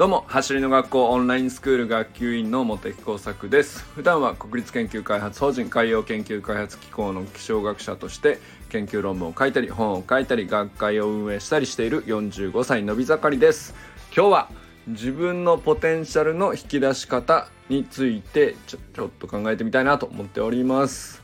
どうも走りの学校オンラインスクール学級委員の茂木耕作です。普段は国立研究開発法人海洋研究開発機構の気象学者として研究論文を書いたり本を書いたり学会を運営したりしている45歳のび盛りです。今日は自分のポテンシャルの引き出し方についてちょちょっと考えてみたいなと思っております、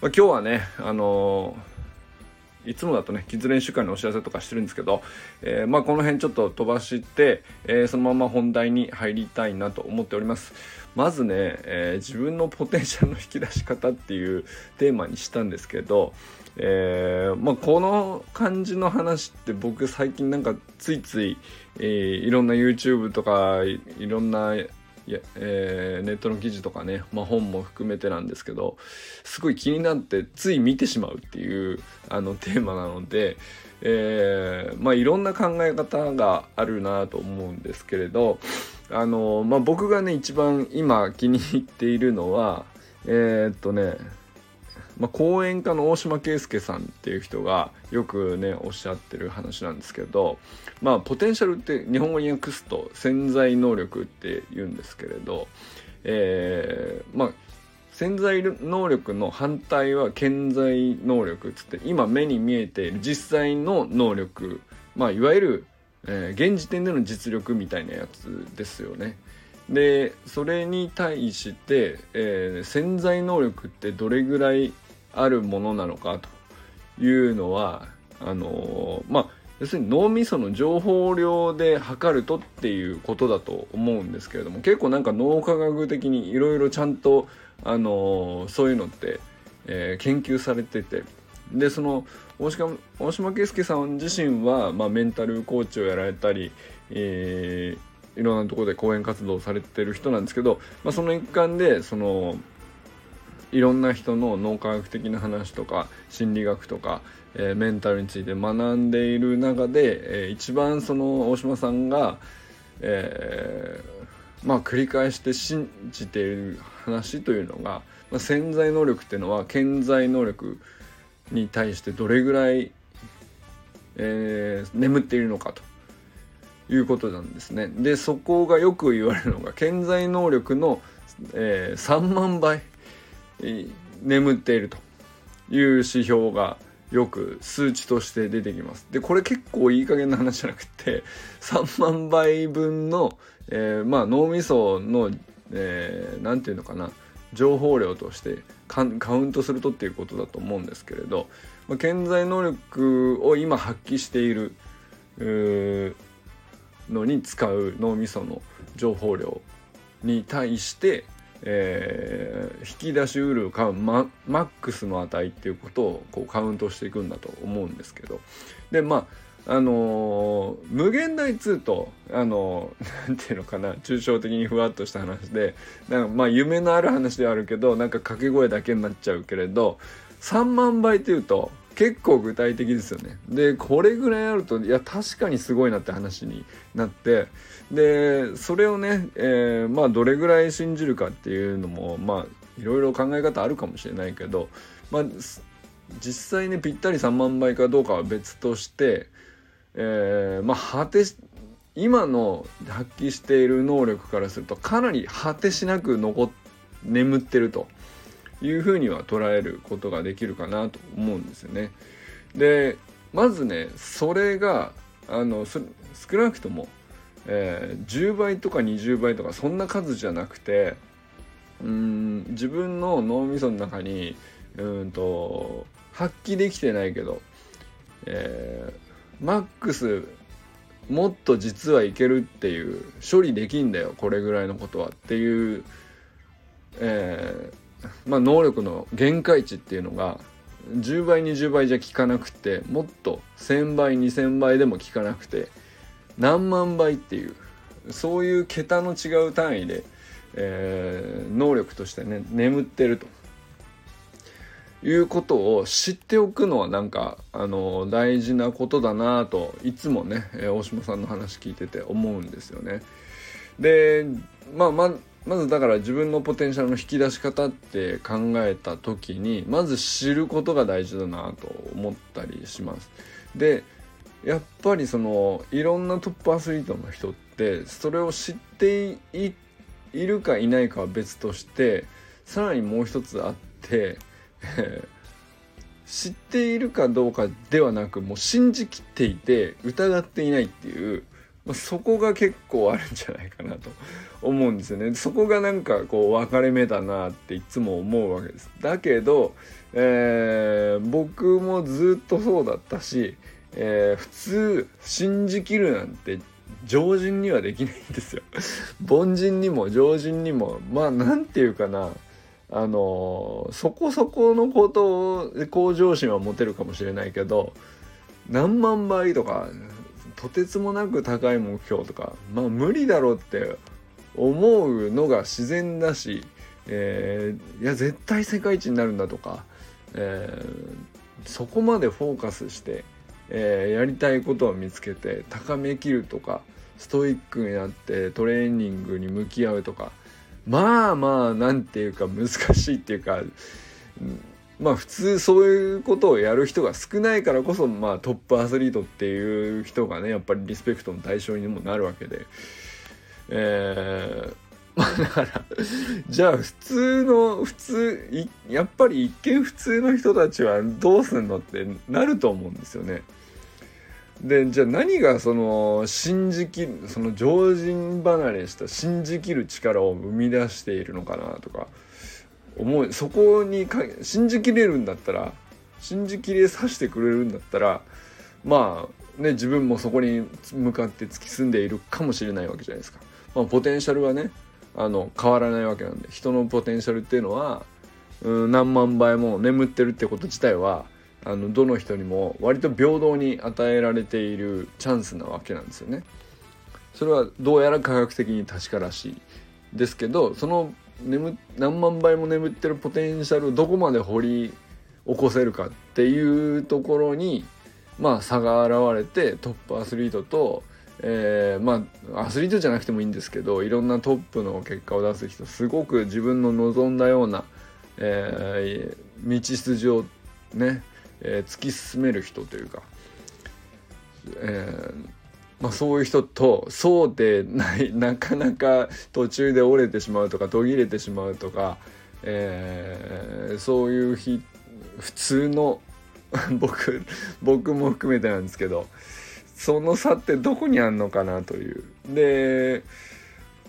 まあ、今日はねあのーいつもだとねキッズ練習会のお知らせとかしてるんですけど、えー、まあこの辺ちょっと飛ばして、えー、そのまま本題に入りたいなと思っております。まずね、えー、自分のポテンシャルの引き出し方っていうテーマにしたんですけど、えーまあ、この感じの話って僕最近なんかついつい、えー、いろんな YouTube とかいろんないや、えー、ネットの記事とかね、まあ、本も含めてなんですけどすごい気になってつい見てしまうっていうあのテーマなので、えー、まあいろんな考え方があるなと思うんですけれどあの、まあ、僕がね一番今気に入っているのはえー、っとねまあ、講演家の大島圭介さんっていう人がよくねおっしゃってる話なんですけどまあポテンシャルって日本語に訳すと潜在能力って言うんですけれど、えー、まあ潜在能力の反対は潜在能力っつって今目に見えている実際の能力まあいわゆる、えー、現時点での実力みたいなやつですよね。でそれに対して、えー、潜在能力ってどれぐらいあるものなのかというのはあのまあ要するに脳みその情報量で測るとっていうことだと思うんですけれども結構なんか脳科学的にいろいろちゃんとあのそういうのって、えー、研究されててでその大島圭介さん自身は、まあ、メンタルコーチをやられたり、えー、いろんなところで講演活動されてる人なんですけど、まあ、その一環でそのいろんな人の脳科学的な話とか心理学とか、えー、メンタルについて学んでいる中で、えー、一番その大島さんが、えー、まあ繰り返して信じている話というのが、まあ、潜在能力っていうのは潜在能力に対してどれぐらい、えー、眠っているのかということなんですね。でそこがよく言われるのが潜在能力の、えー、3万倍眠っているという指標がよく数値として出てきます。でこれ結構いい加減な話じゃなくて 3万倍分の、えー、まあ脳みその何、えー、て言うのかな情報量としてカウントするとっていうことだと思うんですけれど、まあ、潜在能力を今発揮しているのに使う脳みその情報量に対してえー、引き出しうるかママックスの値っていうことをこうカウントしていくんだと思うんですけど。でまああのー、無限大2とあのー、なんていうのかな抽象的にふわっとした話でなんかまあ夢のある話ではあるけどなんか掛け声だけになっちゃうけれど3万倍っていうと結構具体的ですよね。でこれぐらいあるといや確かにすごいなって話になってでそれをね、えー、まあどれぐらい信じるかっていうのもまあいろいろ考え方あるかもしれないけど、まあ、実際ねぴったり3万倍かどうかは別として、えー、まあ果て今の発揮している能力からするとかなり果てしなく残っ眠ってると。いうふうには捉えることができるかなと思うんですよね。でまずねそれがあの少なくとも、えー、10倍とか20倍とかそんな数じゃなくてうん自分の脳みその中にうんと発揮できてないけど、えー、マックスもっと実はいけるっていう処理できんだよこれぐらいのことはっていう、えー まあ、能力の限界値っていうのが10倍20倍じゃ効かなくてもっと1,000倍2,000倍でも効かなくて何万倍っていうそういう桁の違う単位で、えー、能力としてね眠ってるということを知っておくのはなんかあの大事なことだなといつもねえ大島さんの話聞いてて思うんですよね。でまあままずだから自分のポテンシャルの引き出し方って考えた時にまず知ることが大事だなと思ったりします。でやっぱりそのいろんなトップアスリートの人ってそれを知っているかいないかは別としてさらにもう一つあって、知っているかどうかではなくもう信じきっていて疑っていないっていう、そこが結構あるんじゃないかなと思うんですよね。そこがなんかこう分かれ目だなっていつも思うわけです。だけど、えー、僕もずっとそうだったし、えー、普通信じきるなんて常人にはできないんですよ。凡人にも常人にも。まあ何て言うかな。あのそこそこのことを向上心は持てるかもしれないけど何万倍とかとてつもなく高い目標とかまあ無理だろうって思うのが自然だし、えー、いや絶対世界一になるんだとか、えー、そこまでフォーカスして、えー、やりたいことを見つけて高めきるとかストイックになってトレーニングに向き合うとかまあまあ何て言うか難しいっていうかまあ普通そういうことをやる人が少ないからこそまあトップアスリートっていう人がねやっぱりリスペクトの対象にもなるわけでえー、まあだからじゃあ普通の普通やっぱり一見普通の人たちはどうすんのってなると思うんですよね。でじゃあ何がその信じきるその常人離れした信じきる力を生み出しているのかなとか思うそこにか信じきれるんだったら信じきれさせてくれるんだったらまあね自分もそこに向かって突き進んでいるかもしれないわけじゃないですか。まあ、ポテンシャルはねあの変わらないわけなんで人のポテンシャルっていうのはうん何万倍も眠ってるってこと自体はあのどの人にも割と平等に与えられているチャンスなわけなんですよね。それはどうやら科学的に確からしいですけどその眠何万倍も眠ってるポテンシャルをどこまで掘り起こせるかっていうところにまあ差が現れてトップアスリートと、えー、まあアスリートじゃなくてもいいんですけどいろんなトップの結果を出す人すごく自分の望んだような、えー、道筋をねえー、突き進める人というか、えーまあ、そういう人とそうでない なかなか途中で折れてしまうとか途切れてしまうとか、えー、そういう日普通の 僕僕も含めてなんですけどその差ってどこにあんのかなという。で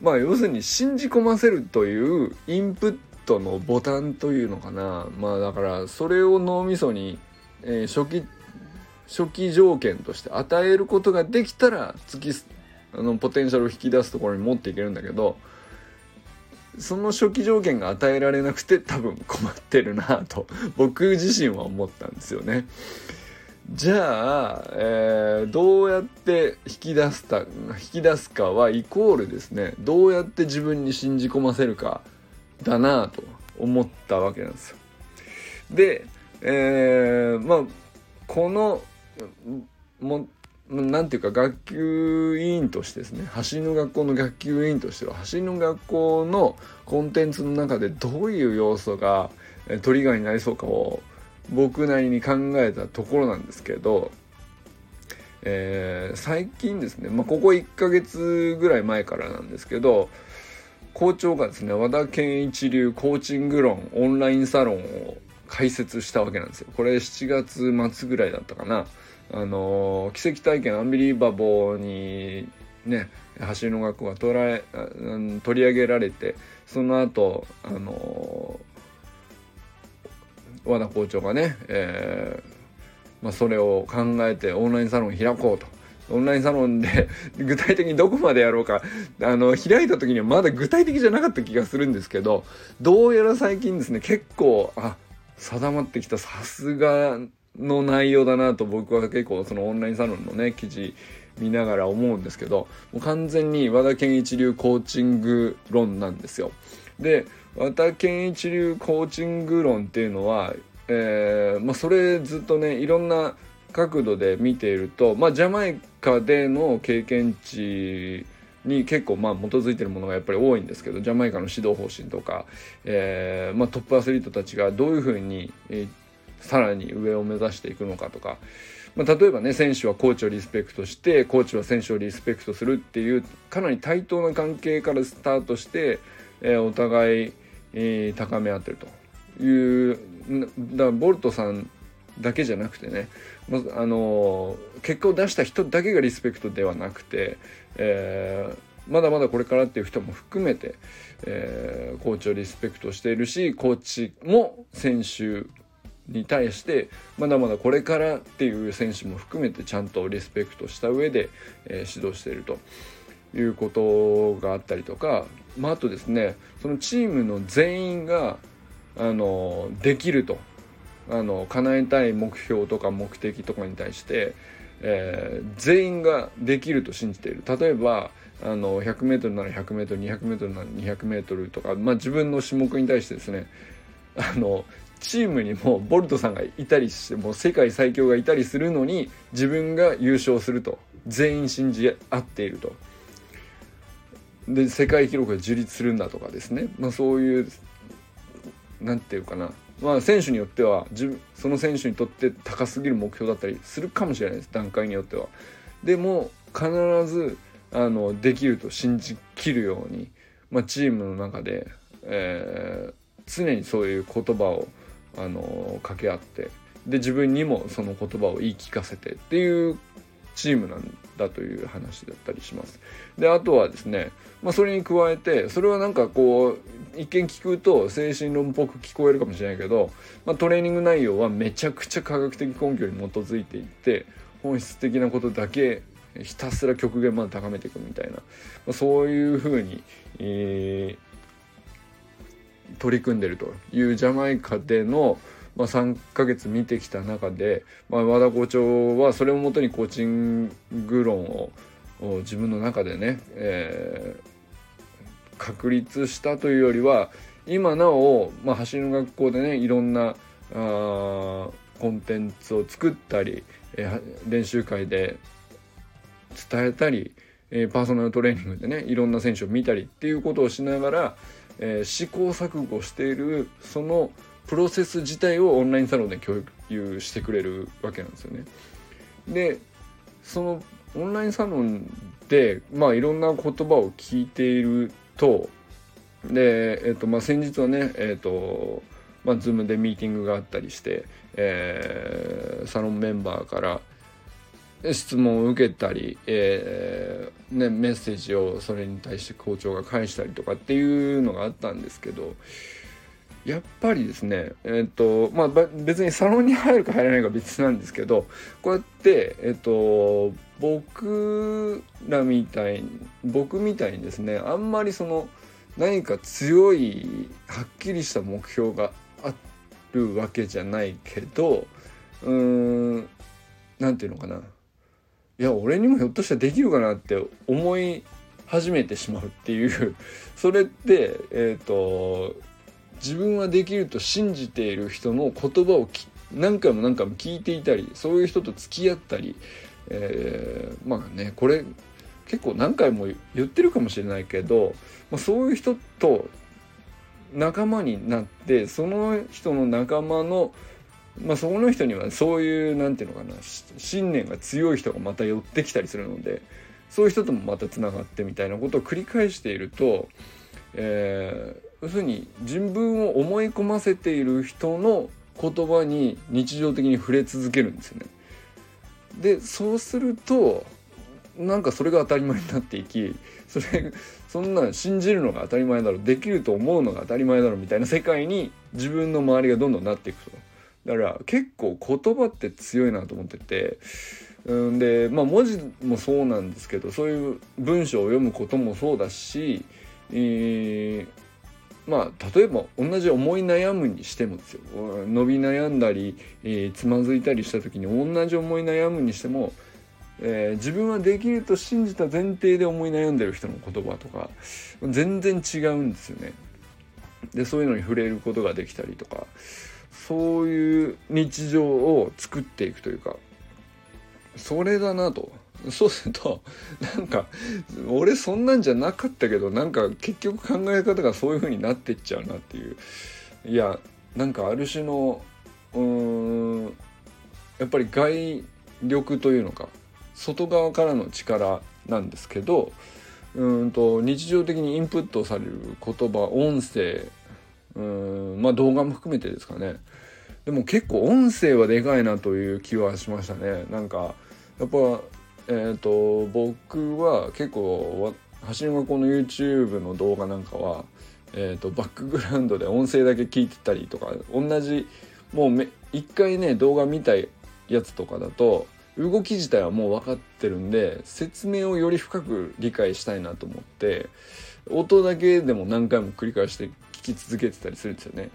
まあ要するに信じ込ませるというインプットのボタンというのかなまあだからそれを脳みそにえー、初期初期条件として与えることができたら月あのポテンシャルを引き出すところに持っていけるんだけどその初期条件が与えられなくて多分困ってるなと 僕自身は思ったんですよね。じゃあ、えー、どうやって引き出すた引き出すかはイコールですねどうやって自分に信じ込ませるかだなと思ったわけなんですよ。でえー、まあこのもなんていうか学級委員としてですね走りの学校の学級委員としては走りの学校のコンテンツの中でどういう要素がトリガーになりそうかを僕なりに考えたところなんですけど、えー、最近ですね、まあ、ここ1ヶ月ぐらい前からなんですけど校長がですね和田健一流コーチング論オンラインサロンを開設したわけなんですよ。これ7月末ぐらいだったかな。あの奇跡体験アンビリーバボーにね走りの学校が取られ取り上げられてその後あの和田校長がね、えーまあ、それを考えてオンラインサロンを開こうと。オンラインサロンで 具体的にどこまでやろうかあの開いた時にはまだ具体的じゃなかった気がするんですけどどうやら最近ですね結構あ定まってきたさすがの内容だなと僕は結構そのオンラインサロンのね記事見ながら思うんですけどもう完全に和田健一流コーチング論なんですよ。で和田健一流コーチング論っていうのは、えーまあ、それずっとねいろんな角度で見ていると、まあ、ジャマイカでの経験値に結構まあ基づいてるものがやっぱり多いんですけどジャマイカの指導方針とか、えーまあ、トップアスリートたちがどういうふうに、えー、さらに上を目指していくのかとか、まあ、例えばね選手はコーチをリスペクトしてコーチは選手をリスペクトするっていうかなり対等な関係からスタートして、えー、お互い、えー、高め合ってるというだからボルトさんだけじゃなくてね、まあの結果を出した人だけがリスペクトではなくて、えー、まだまだこれからっていう人も含めて、えー、コーチをリスペクトしているしコーチも選手に対してまだまだこれからっていう選手も含めてちゃんとリスペクトした上で、えー、指導しているということがあったりとか、まあ、あとですねそのチームの全員があのできると。あの叶えたい目標とか目的とかに対して、えー、全員ができると信じている。例えばあの 100m なら 100m200m なら 200m とか、まあ、自分の種目に対してですねあのチームにもボルトさんがいたりしても世界最強がいたりするのに自分が優勝すると全員信じ合っていると。で世界記録が樹立するんだとかですね、まあ、そういう何て言うかな。まあ選手によっては自その選手にとって高すぎる目標だったりするかもしれないです段階によっては。でも必ずあのできると信じきるように、まあ、チームの中で、えー、常にそういう言葉をあの掛け合ってで自分にもその言葉を言い聞かせてっていうチームなんだという話だったりします。であとはですね、まあ、それに加えてそれはなんかこう一見聞くと精神論っぽく聞こえるかもしれないけど、まあ、トレーニング内容はめちゃくちゃ科学的根拠に基づいていって本質的なことだけひたすら極限まで高めていくみたいな、まあ、そういうふうに、えー、取り組んでるというジャマイカでの、まあ、3ヶ月見てきた中で、まあ、和田校長はそれをもとにコーチング論を自分の中でね、えー、確立したというよりは今なお、まあ、走りの学校でねいろんなあコンテンツを作ったり、えー、練習会で伝えたり、えー、パーソナルトレーニングでねいろんな選手を見たりっていうことをしながら、えー、試行錯誤しているそのプロセス自体をオンラインサロンで共有してくれるわけなんですよね。でそのオンラインサロンでまあいろんな言葉を聞いているとで、えーとまあ、先日はねえっ、ー、とまあ、Zoom でミーティングがあったりして、えー、サロンメンバーから質問を受けたり、えーね、メッセージをそれに対して校長が返したりとかっていうのがあったんですけどやっぱりですね、えっ、ー、と、まあ、別にサロンに入るか入らないか別なんですけど、こうやって、えっ、ー、と、僕らみたいに、僕みたいにですね、あんまりその、何か強い、はっきりした目標があるわけじゃないけど、うん、なんていうのかな。いや、俺にもひょっとしたらできるかなって思い始めてしまうっていう、それって、えっ、ー、と、自分はできると信じている人の言葉を何回も何回も聞いていたりそういう人と付き合ったり、えー、まあねこれ結構何回も言ってるかもしれないけど、まあ、そういう人と仲間になってその人の仲間のまあその人にはそういう何て言うのかな信念が強い人がまた寄ってきたりするのでそういう人ともまたつながってみたいなことを繰り返していると、えー要するに自分を思い込ませている人の言葉に日常的に触れ続けるんですよね。でそうするとなんかそれが当たり前になっていきそれそんな信じるのが当たり前だろできると思うのが当たり前だろみたいな世界に自分の周りがどんどんなっていくと。だから結構言葉って強いなと思っててうんでまあ文字もそうなんですけどそういう文章を読むこともそうだし、えー、まあ例えば同じ思い悩むにしてもですよ伸び悩んだり、えー、つまずいたりした時に同じ思い悩むにしても、えー、自分はできると信じた前提で思い悩んでる人の言葉とか全然違うんですよね。でそういうのに触れることができたりとかそういう日常を作っていくというかそれだなとそうするとなんか俺そんなんじゃなかったけどなんか結局考え方がそういう風になってっちゃうなっていう。いやなんかある種のうんやっぱり外力というのか外側からの力なんですけどうんと日常的にインプットされる言葉音声うんまあ動画も含めてですかね。でも結構音声はでかいなという気はしましたね。なんかやっぱえっ、ー、と僕は結構走り学校の YouTube の動画なんかは、えーと、バックグラウンドで音声だけ聞いてたりとか同じもうめ一回ね動画見たやつとかだと動き自体はもう分かってるんで説明をより深く理解したいなと思って音だけでも何回も繰り返して聞き続けてたりするんですよね。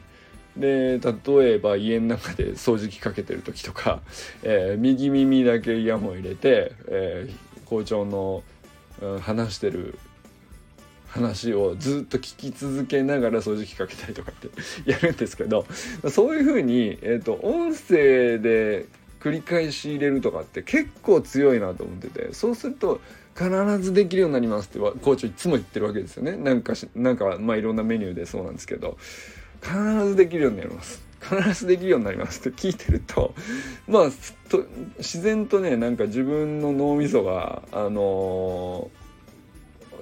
で例えば家の中で掃除機かけてる時とか、えー、右耳だけイヤホン入れて、えー、校長の、話してる話をずっと聞き続けながら掃除機かけたりとかって やるんですけどそういうふうに、えーと、音声で繰り返し入れるとかって結構強いなと思っててそうすると必ずできるようになりますって校長いつも言ってるわけですよね。なんかなんかまあいろんなメニューでそうなんですけど。必ずできるようになります。必ずできるようになりますって聞いてると まあと自然とねなんか自分の脳みそがあの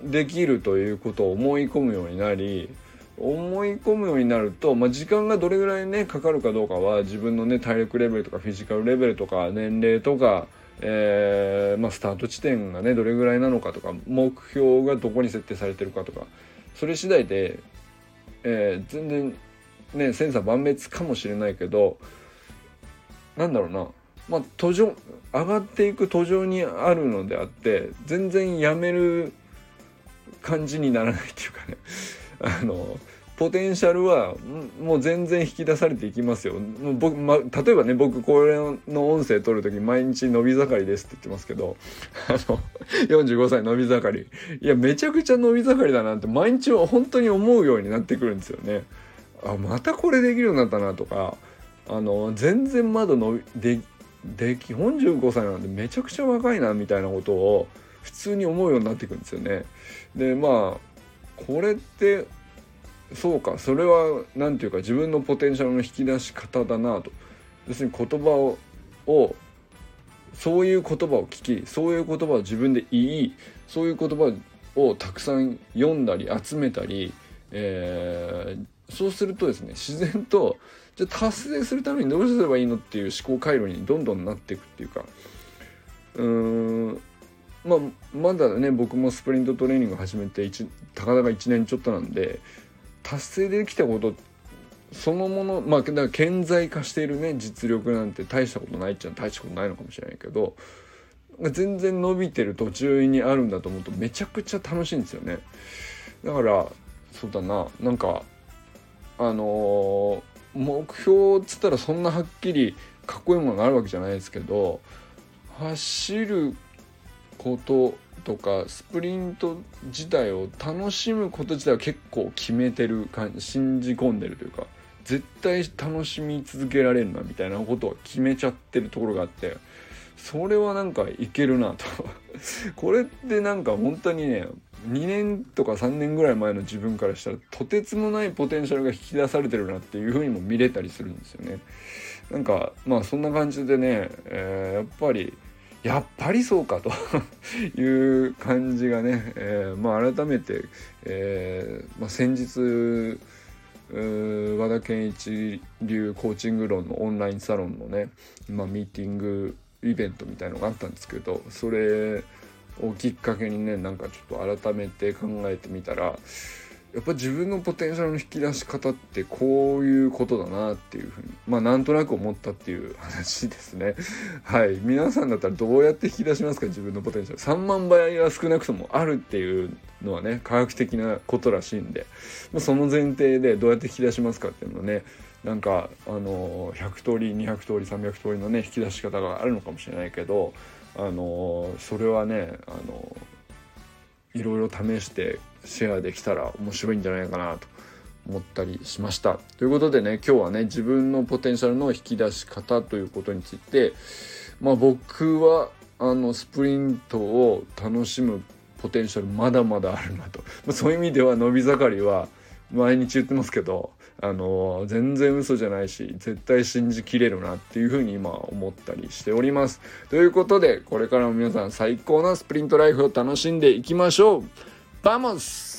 ー、できるということを思い込むようになり思い込むようになると、まあ、時間がどれぐらいねかかるかどうかは自分のね体力レベルとかフィジカルレベルとか年齢とか、えーまあ、スタート地点がねどれぐらいなのかとか目標がどこに設定されてるかとかそれ次第で、えー、全然ね千差万別かもしれないけどなんだろうなまあ途上上がっていく途上にあるのであって全然やめる感じにならないっていうかね あのポテンシャルはもう全然引き出されていきますよ。もう僕ま、例えばね僕これの音声取る時毎日伸び盛りですって言ってますけど あの45歳伸び盛りいやめちゃくちゃ伸び盛りだなって毎日は本当に思うようになってくるんですよね。あまたこれできるようになったなとかあの全然まだのででき45歳なんでめちゃくちゃ若いなみたいなことを普通に思うようになっていくんですよね。でまあこれってそうかそれは何て言うか自分のポテンシャルの引き出し方だなと要するに言葉ををそういう言葉を聞きそういう言葉を自分で言いそういう言葉をたくさん読んだり集めたり、えー、そうするとですね自然とじゃ達成するためにどうすればいいのっていう思考回路にどんどんなっていくっていうかうーんまあまだね僕もスプリントトレーニング始めてたかだか1年ちょっとなんで達成できたことそのものまあだから顕在化しているね実力なんて大したことないっちゃ大したことないのかもしれないけど全然伸びてる途中にあるんだと思うとめちゃくちゃ楽しいんですよね。だからそうだななんかあの目標っつったらそんなはっきりかっこいいものがあるわけじゃないですけど走ることとかスプリント自体を楽しむこと自体は結構決めてる感じ信じ込んでるというか絶対楽しみ続けられるなみたいなことは決めちゃってるところがあってそれはなんかいけるなと。これってなんか本当にね2年とか3年ぐらい前の自分からしたらとてつもないポテンシャルが引き出されてるなっていう風にも見れたりするんですよね。なんかまあそんな感じでね、えー、やっぱりやっぱりそうかという感じがね、えー、まあ改めて、えーまあ、先日和田健一流コーチング論のオンラインサロンのね、まあ、ミーティングイベントみたいのがあったんですけどそれをきっかけにねなんかちょっと改めて考えてみたらやっぱ自分のポテンシャルの引き出し方ってこういうことだなっていうふうにまあなんとなく思ったっていう話ですね。はい。皆さんだったらどうやって引き出しますか？自分のポテンシャル。3万倍は少なくともあるっていうのはね科学的なことらしいんで、まあ、その前提でどうやって引き出しますかっていうのねなんかあの100通り200通り300通りのね引き出し方があるのかもしれないけどあのそれはねあのいろいろ試してシェアできたら面白いんじゃないかなと思ったりしました。ということでね今日はね自分のポテンシャルの引き出し方ということについてまあ僕はあのスプリントを楽しむポテンシャルまだまだあるなと、まあ、そういう意味では伸び盛りは毎日言ってますけどあの全然嘘じゃないし絶対信じきれるなっていうふうに今思ったりしております。ということでこれからも皆さん最高なスプリントライフを楽しんでいきましょう。 Vamos